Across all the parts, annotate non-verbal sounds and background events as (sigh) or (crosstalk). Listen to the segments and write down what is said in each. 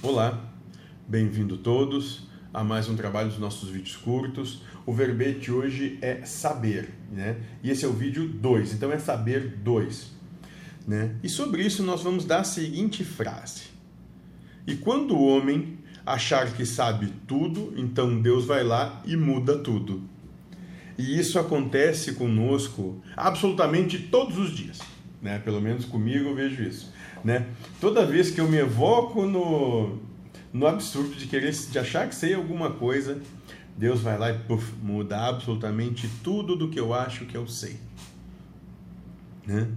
Olá, bem-vindo todos a mais um trabalho dos nossos vídeos curtos. O verbete hoje é saber, né? E esse é o vídeo 2, então é saber 2, né? E sobre isso nós vamos dar a seguinte frase: E quando o homem achar que sabe tudo, então Deus vai lá e muda tudo. E isso acontece conosco absolutamente todos os dias, né? Pelo menos comigo eu vejo isso né? Toda vez que eu me evoco no, no absurdo de querer de achar que sei alguma coisa, Deus vai lá e puff, muda absolutamente tudo do que eu acho que eu sei. Né?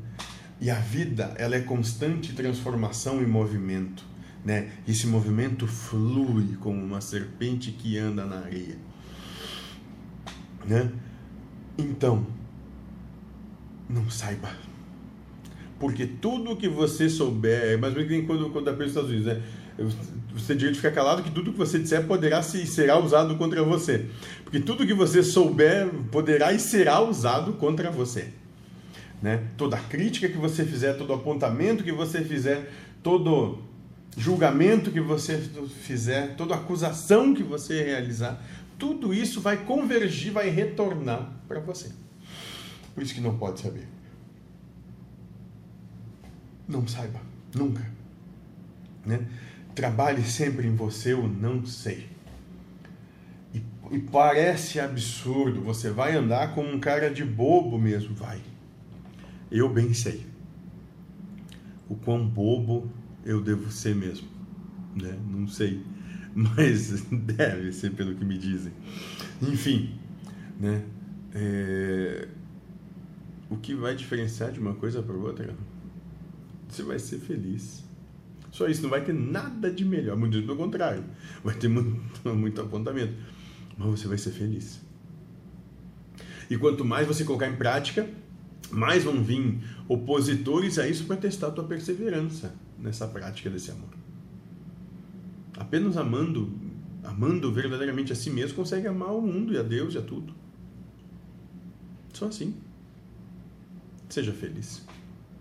E a vida, ela é constante transformação e movimento, né? Esse movimento flui como uma serpente que anda na areia, né? Então, não saiba porque tudo que você souber, é mais ou menos quando, quando a pessoa dos Estados Unidos, né? Você direito ficar calado que tudo que você disser poderá e será usado contra você. Porque tudo que você souber poderá e será usado contra você. Né? Toda crítica que você fizer, todo apontamento que você fizer, todo julgamento que você fizer, toda acusação que você realizar, tudo isso vai convergir, vai retornar para você. Por isso que não pode saber. Não saiba, nunca. Né? Trabalhe sempre em você o não sei. E, e parece absurdo, você vai andar como um cara de bobo mesmo, vai. Eu bem sei o quão bobo eu devo ser mesmo, né? Não sei, (laughs) mas deve ser pelo que me dizem. Enfim, né? É... O que vai diferenciar de uma coisa para outra? Você vai ser feliz. Só isso, não vai ter nada de melhor, muito pelo contrário, vai ter muito, (laughs) muito apontamento, mas você vai ser feliz. E quanto mais você colocar em prática, mais vão vir opositores a isso para testar a tua perseverança nessa prática desse amor. Apenas amando, amando verdadeiramente a si mesmo, consegue amar o mundo e a Deus e a tudo. Só assim. Seja feliz.